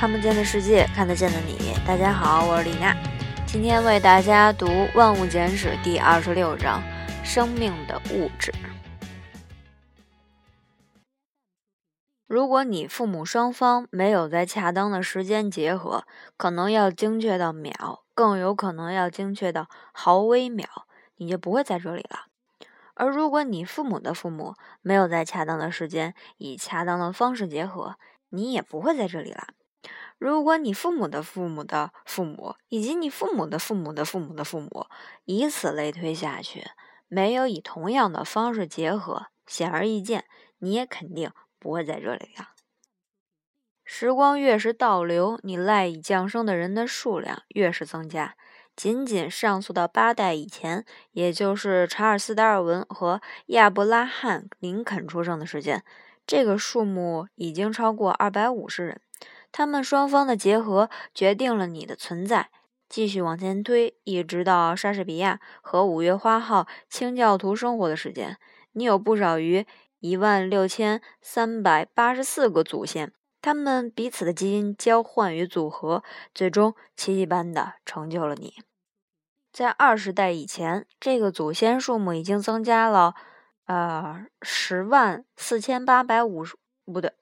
看不见的世界，看得见的你。大家好，我是李娜，今天为大家读《万物简史》第二十六章：生命的物质。如果你父母双方没有在恰当的时间结合，可能要精确到秒，更有可能要精确到毫微秒，你就不会在这里了。而如果你父母的父母没有在恰当的时间以恰当的方式结合，你也不会在这里了。如果你父母的父母的父母以及你父母的父母的父母的父母，以此类推下去，没有以同样的方式结合，显而易见，你也肯定不会在这里了。时光越是倒流，你赖以降生的人的数量越是增加。仅仅上溯到八代以前，也就是查尔斯·达尔文和亚伯拉罕·林肯出生的时间，这个数目已经超过二百五十人。他们双方的结合决定了你的存在。继续往前推，一直到莎士比亚和五月花号清教徒生活的时间，你有不少于一万六千三百八十四个祖先。他们彼此的基因交换与组合，最终奇迹般的成就了你。在二十代以前，这个祖先数目已经增加了，呃，十万四千八百五十，不对，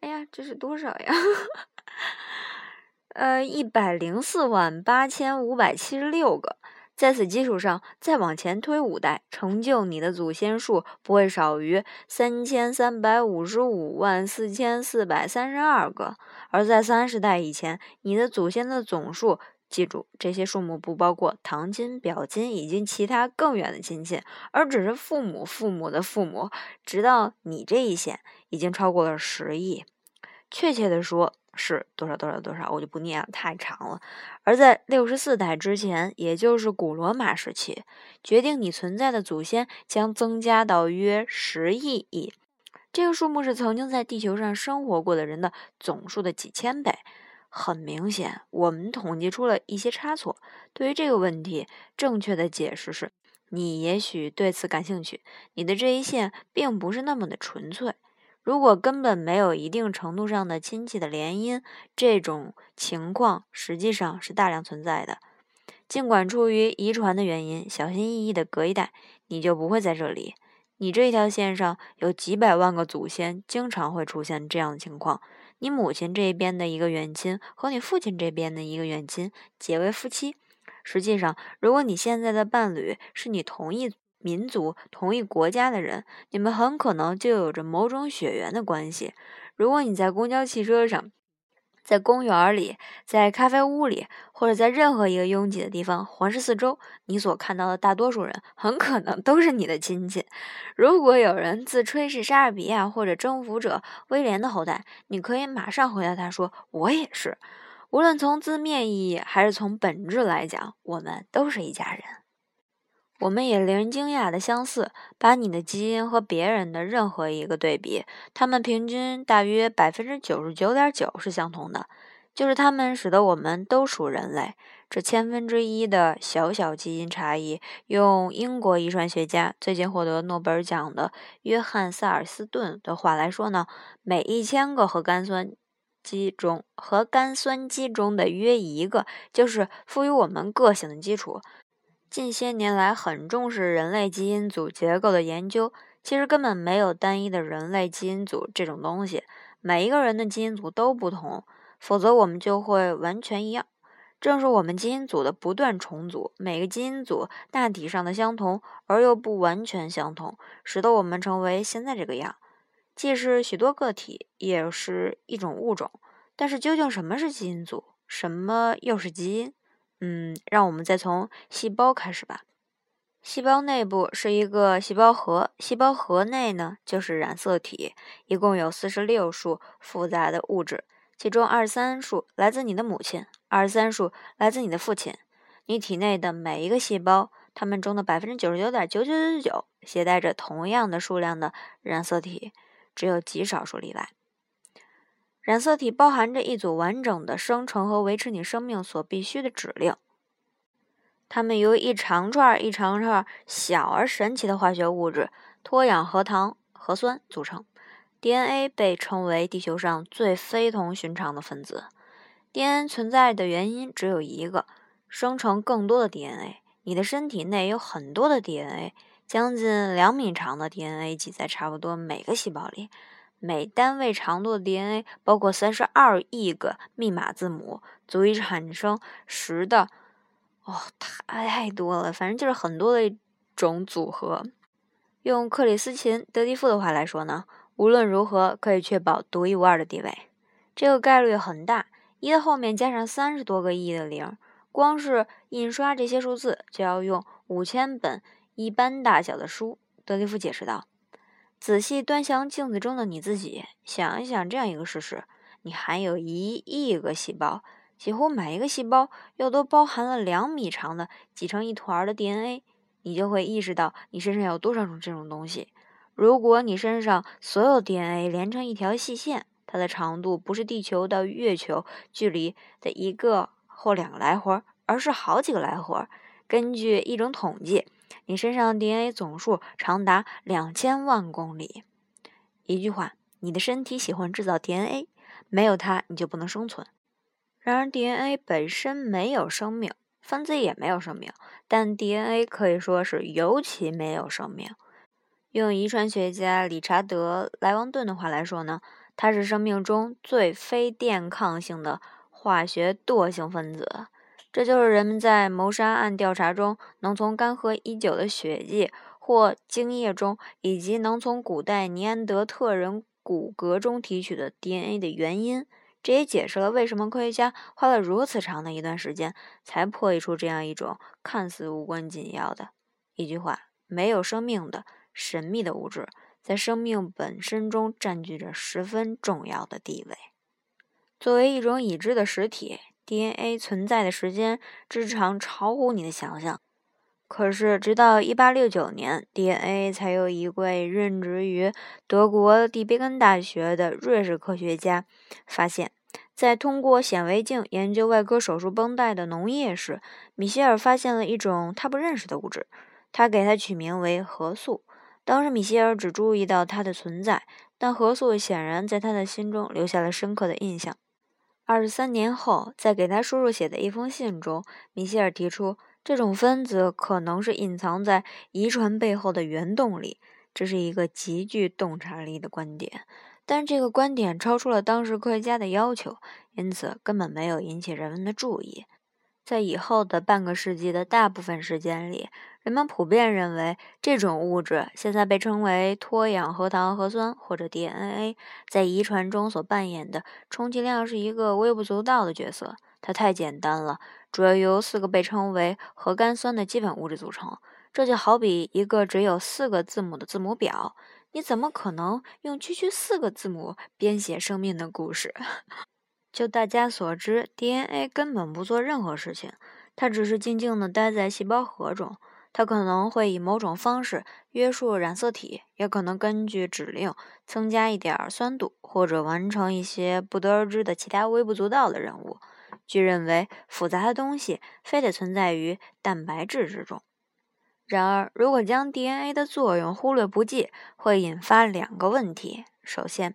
哎呀，这是多少呀？呃，一百零四万八千五百七十六个。在此基础上，再往前推五代，成就你的祖先数不会少于三千三百五十五万四千四百三十二个。而在三十代以前，你的祖先的总数。记住，这些数目不包括堂亲、表亲以及其他更远的亲戚，而只是父母、父母的父母。直到你这一线，已经超过了十亿。确切的说，是多少多少多少，我就不念了，太长了。而在六十四代之前，也就是古罗马时期，决定你存在的祖先将增加到约十亿亿。这个数目是曾经在地球上生活过的人的总数的几千倍。很明显，我们统计出了一些差错。对于这个问题，正确的解释是：你也许对此感兴趣。你的这一线并不是那么的纯粹。如果根本没有一定程度上的亲戚的联姻，这种情况实际上是大量存在的。尽管出于遗传的原因，小心翼翼的隔一代，你就不会在这里。你这一条线上有几百万个祖先，经常会出现这样的情况。你母亲这边的一个远亲和你父亲这边的一个远亲结为夫妻。实际上，如果你现在的伴侣是你同一民族、同一国家的人，你们很可能就有着某种血缘的关系。如果你在公交汽车上，在公园里，在咖啡屋里，或者在任何一个拥挤的地方环视四周，你所看到的大多数人很可能都是你的亲戚。如果有人自吹是莎士比亚或者征服者威廉的后代，你可以马上回答他说：“我也是。”无论从字面意义还是从本质来讲，我们都是一家人。我们也令人惊讶的相似。把你的基因和别人的任何一个对比，他们平均大约百分之九十九点九是相同的，就是他们使得我们都属人类。这千分之一的小小基因差异，用英国遗传学家最近获得诺贝尔奖的约翰·萨尔斯顿的话来说呢，每一千个核苷酸基中，核苷酸基中的约一个，就是赋予我们个性的基础。近些年来，很重视人类基因组结构的研究。其实根本没有单一的人类基因组这种东西，每一个人的基因组都不同，否则我们就会完全一样。正是我们基因组的不断重组，每个基因组大体上的相同而又不完全相同，使得我们成为现在这个样。既是许多个体，也是一种物种。但是究竟什么是基因组？什么又是基因？嗯，让我们再从细胞开始吧。细胞内部是一个细胞核，细胞核内呢就是染色体，一共有四十六束复杂的物质，其中二十三束来自你的母亲，二十三束来自你的父亲。你体内的每一个细胞，它们中的百分之九十九点九九九九携带着同样的数量的染色体，只有极少数例外。染色体包含着一组完整的生成和维持你生命所必需的指令，它们由一长串一长串小而神奇的化学物质——脱氧核糖核酸组成。DNA 被称为地球上最非同寻常的分子。DNA 存在的原因只有一个：生成更多的 DNA。你的身体内有很多的 DNA，将近两米长的 DNA 挤在差不多每个细胞里。每单位长度的 DNA 包括三十二亿个密码字母，足以产生十的哦，太太多了，反正就是很多的一种组合。用克里斯琴·德蒂夫的话来说呢，无论如何可以确保独一无二的地位。这个概率很大，一的后面加上三十多个亿的零。光是印刷这些数字，就要用五千本一般大小的书。德蒂夫解释道：“仔细端详镜子中的你自己，想一想这样一个事实：你含有一亿个细胞，几乎每一个细胞又都包含了两米长的挤成一团的 DNA。你就会意识到你身上有多少种这种东西。如果你身上所有 DNA 连成一条细线，它的长度不是地球到月球距离的一个。”或两个来回，而是好几个来回。根据一种统计，你身上 DNA 总数长达两千万公里。一句话，你的身体喜欢制造 DNA，没有它你就不能生存。然而，DNA 本身没有生命，分子也没有生命，但 DNA 可以说是尤其没有生命。用遗传学家理查德·莱王顿的话来说呢，它是生命中最非电抗性的。化学惰性分子，这就是人们在谋杀案调查中能从干涸已久的血迹或精液中，以及能从古代尼安德特人骨骼中提取的 DNA 的原因。这也解释了为什么科学家花了如此长的一段时间才破译出这样一种看似无关紧要的一句话：没有生命的神秘的物质，在生命本身中占据着十分重要的地位。作为一种已知的实体，DNA 存在的时间之长超乎你的想象。可是，直到1869年，DNA 才有一位任职于德国蒂贝根大学的瑞士科学家发现，在通过显微镜研究外科手术绷带的脓液时，米歇尔发现了一种他不认识的物质，他给它取名为核素。当时，米歇尔只注意到它的存在，但核素显然在他的心中留下了深刻的印象。二十三年后，在给他叔叔写的一封信中，米歇尔提出，这种分子可能是隐藏在遗传背后的原动力。这是一个极具洞察力的观点，但这个观点超出了当时科学家的要求，因此根本没有引起人们的注意。在以后的半个世纪的大部分时间里，人们普遍认为这种物质现在被称为脱氧核糖核酸或者 DNA，在遗传中所扮演的充其量是一个微不足道的角色。它太简单了，主要由四个被称为核苷酸的基本物质组成。这就好比一个只有四个字母的字母表，你怎么可能用区区四个字母编写生命的故事？就大家所知，DNA 根本不做任何事情，它只是静静地待在细胞核中。它可能会以某种方式约束染色体，也可能根据指令增加一点酸度，或者完成一些不得而知的其他微不足道的任务。据认为，复杂的东西非得存在于蛋白质之中。然而，如果将 DNA 的作用忽略不计，会引发两个问题。首先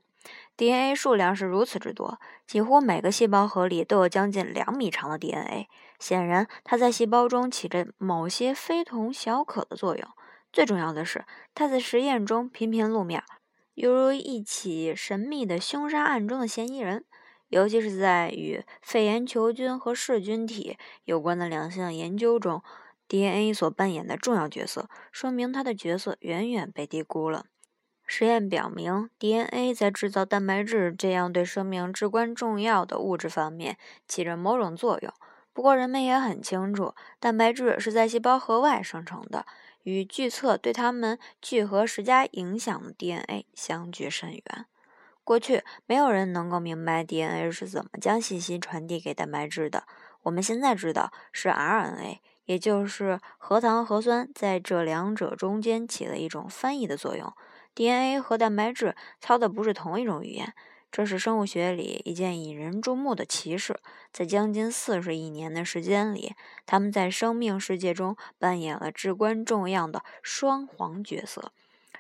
，DNA 数量是如此之多，几乎每个细胞核里都有将近两米长的 DNA。显然，它在细胞中起着某些非同小可的作用。最重要的是，它在实验中频频露面，犹如一起神秘的凶杀案中的嫌疑人。尤其是在与肺炎球菌和噬菌体有关的两项研究中，DNA 所扮演的重要角色，说明它的角色远远被低估了。实验表明，DNA 在制造蛋白质这样对生命至关重要的物质方面起着某种作用。不过，人们也很清楚，蛋白质是在细胞核外生成的，与据测对它们聚合施加影响的 DNA 相距甚远。过去，没有人能够明白 DNA 是怎么将信息传递给蛋白质的。我们现在知道，是 RNA，也就是核糖核酸，在这两者中间起了一种翻译的作用。DNA 和蛋白质操的不是同一种语言，这是生物学里一件引人注目的奇事。在将近四十亿年的时间里，他们在生命世界中扮演了至关重要的双簧角色。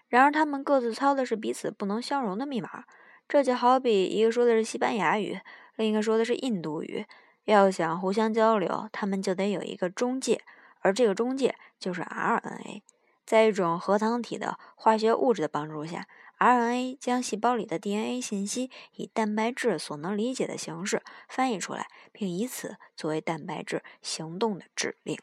然而，他们各自操的是彼此不能相容的密码。这就好比一个说的是西班牙语，另一个说的是印度语。要想互相交流，他们就得有一个中介，而这个中介就是 RNA。在一种核糖体的化学物质的帮助下，RNA 将细胞里的 DNA 信息以蛋白质所能理解的形式翻译出来，并以此作为蛋白质行动的指令。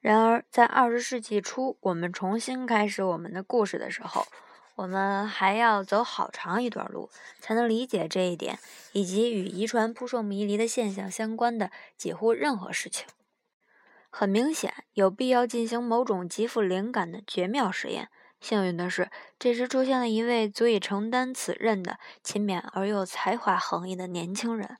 然而，在二十世纪初，我们重新开始我们的故事的时候，我们还要走好长一段路，才能理解这一点，以及与遗传扑朔迷离的现象相关的几乎任何事情。很明显，有必要进行某种极富灵感的绝妙实验。幸运的是，这时出现了一位足以承担此任的勤勉而又才华横溢的年轻人，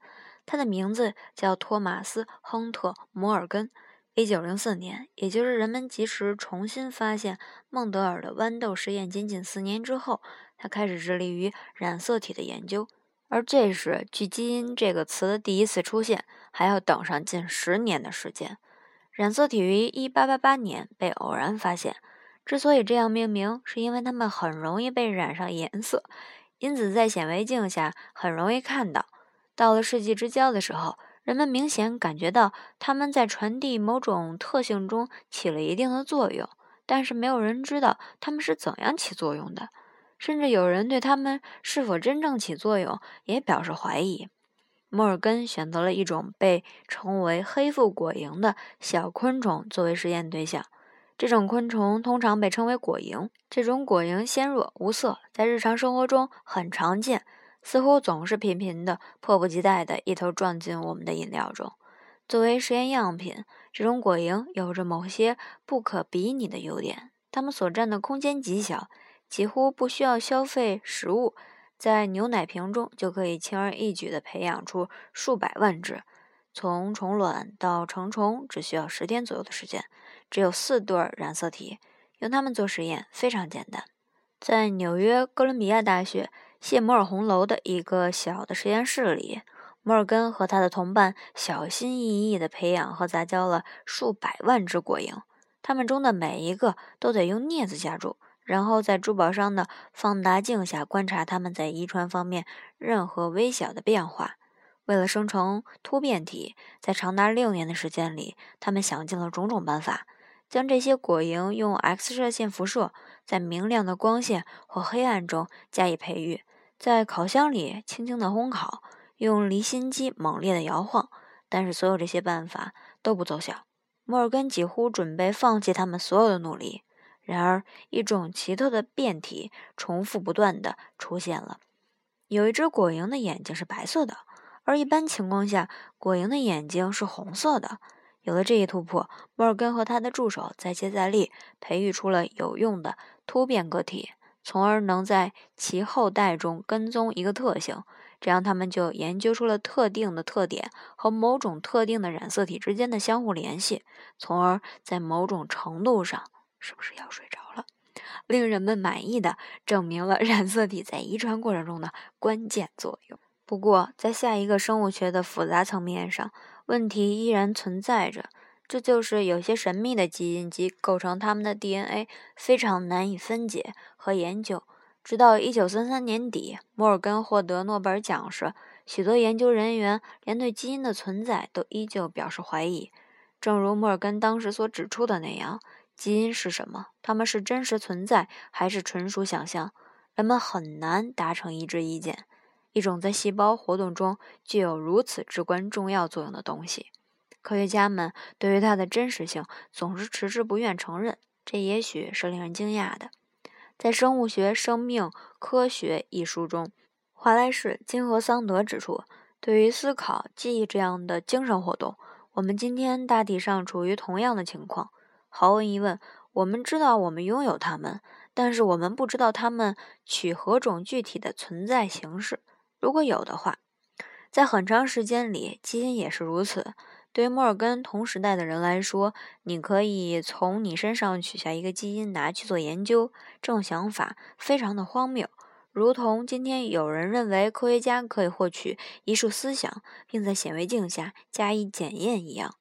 他的名字叫托马斯·亨特·摩尔根。一九零四年，也就是人们及时重新发现孟德尔的豌豆实验仅仅四年之后，他开始致力于染色体的研究。而这时，距“基因”这个词的第一次出现还要等上近十年的时间。染色体于一八八八年被偶然发现，之所以这样命名，是因为它们很容易被染上颜色，因此在显微镜下很容易看到。到了世纪之交的时候。人们明显感觉到它们在传递某种特性中起了一定的作用，但是没有人知道它们是怎样起作用的，甚至有人对它们是否真正起作用也表示怀疑。摩尔根选择了一种被称为黑腹果蝇的小昆虫作为实验对象，这种昆虫通常被称为果蝇。这种果蝇鲜弱无色，在日常生活中很常见。似乎总是频频的、迫不及待地一头撞进我们的饮料中。作为实验样品，这种果蝇有着某些不可比拟的优点。它们所占的空间极小，几乎不需要消费食物，在牛奶瓶中就可以轻而易举地培养出数百万只。从虫卵到成虫只需要十天左右的时间。只有四对染色体，用它们做实验非常简单。在纽约哥伦比亚大学。谢摩尔红楼的一个小的实验室里，摩尔根和他的同伴小心翼翼地培养和杂交了数百万只果蝇，它们中的每一个都得用镊子夹住，然后在珠宝商的放大镜下观察它们在遗传方面任何微小的变化。为了生成突变体，在长达六年的时间里，他们想尽了种种办法，将这些果蝇用 X 射线辐射，在明亮的光线或黑暗中加以培育。在烤箱里轻轻地烘烤，用离心机猛烈地摇晃，但是所有这些办法都不奏效。摩尔根几乎准备放弃他们所有的努力。然而，一种奇特的变体重复不断地出现了。有一只果蝇的眼睛是白色的，而一般情况下，果蝇的眼睛是红色的。有了这一突破，摩尔根和他的助手再接再厉，培育出了有用的突变个体。从而能在其后代中跟踪一个特性，这样他们就研究出了特定的特点和某种特定的染色体之间的相互联系，从而在某种程度上，是不是要睡着了？令人们满意的证明了染色体在遗传过程中的关键作用。不过，在下一个生物学的复杂层面上，问题依然存在着。这就是有些神秘的基因及构成它们的 DNA 非常难以分解和研究。直到1933年底，摩尔根获得诺贝尔奖时，许多研究人员连对基因的存在都依旧表示怀疑。正如摩尔根当时所指出的那样，基因是什么？它们是真实存在还是纯属想象？人们很难达成一致意见。一种在细胞活动中具有如此至关重要作用的东西。科学家们对于它的真实性总是迟迟不愿承认，这也许是令人惊讶的。在《生物学生命科学》一书中，华莱士、金和桑德指出，对于思考、记忆这样的精神活动，我们今天大体上处于同样的情况。毫无疑问，我们知道我们拥有它们，但是我们不知道它们取何种具体的存在形式。如果有的话，在很长时间里，基因也是如此。对于摩尔根同时代的人来说，你可以从你身上取下一个基因拿去做研究，这种想法非常的荒谬，如同今天有人认为科学家可以获取一束思想，并在显微镜下加以检验一样。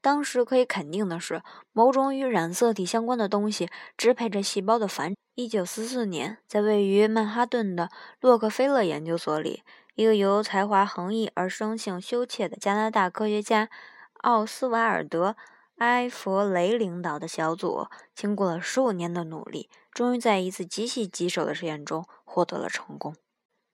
当时可以肯定的是，某种与染色体相关的东西支配着细胞的繁。一九四四年，在位于曼哈顿的洛克菲勒研究所里。一个由才华横溢而生性羞怯的加拿大科学家奥斯瓦尔德·埃弗雷领导的小组，经过了十五年的努力，终于在一次极其棘手的实验中获得了成功。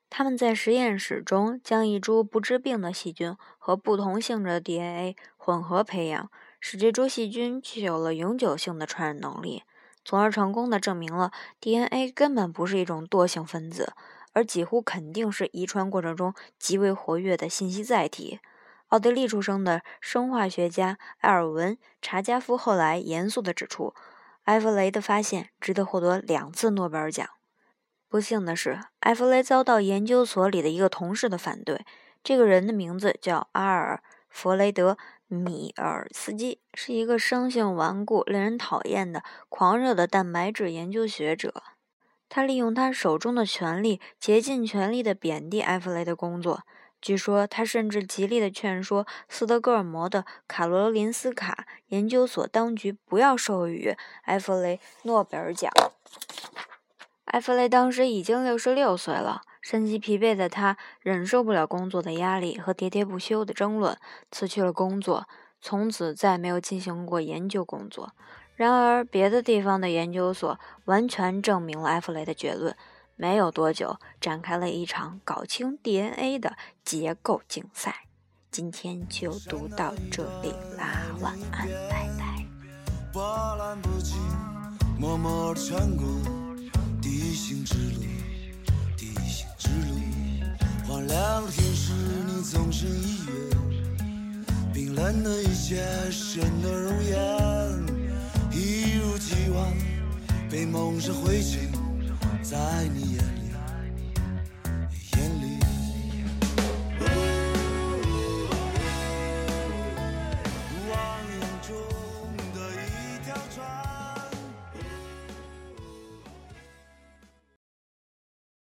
他们在实验室中将一株不治病的细菌和不同性质的 DNA 混合培养，使这株细菌具有了永久性的传染能力。从而成功的证明了 DNA 根本不是一种惰性分子，而几乎肯定是遗传过程中极为活跃的信息载体。奥地利出生的生化学家埃尔文·查加夫后来严肃地指出，埃弗雷的发现值得获得两次诺贝尔奖。不幸的是，埃弗雷遭到研究所里的一个同事的反对。这个人的名字叫阿尔·弗雷德。米尔斯基是一个生性顽固、令人讨厌的狂热的蛋白质研究学者。他利用他手中的权力，竭尽全力地贬低埃弗雷的工作。据说，他甚至极力地劝说斯德哥尔摩的卡罗林斯卡研究所当局不要授予埃弗雷诺贝尔奖。埃弗雷当时已经六十六岁了。身心疲惫的他忍受不了工作的压力和喋喋不休的争论，辞去了工作，从此再没有进行过研究工作。然而，别的地方的研究所完全证明了埃弗雷的结论。没有多久，展开了一场搞清 DNA 的结构竞赛。今天就读到这里啦，晚安，拜拜。之一月，冰冷的一切，深的容颜，一如既往被蒙上灰烬，在你眼。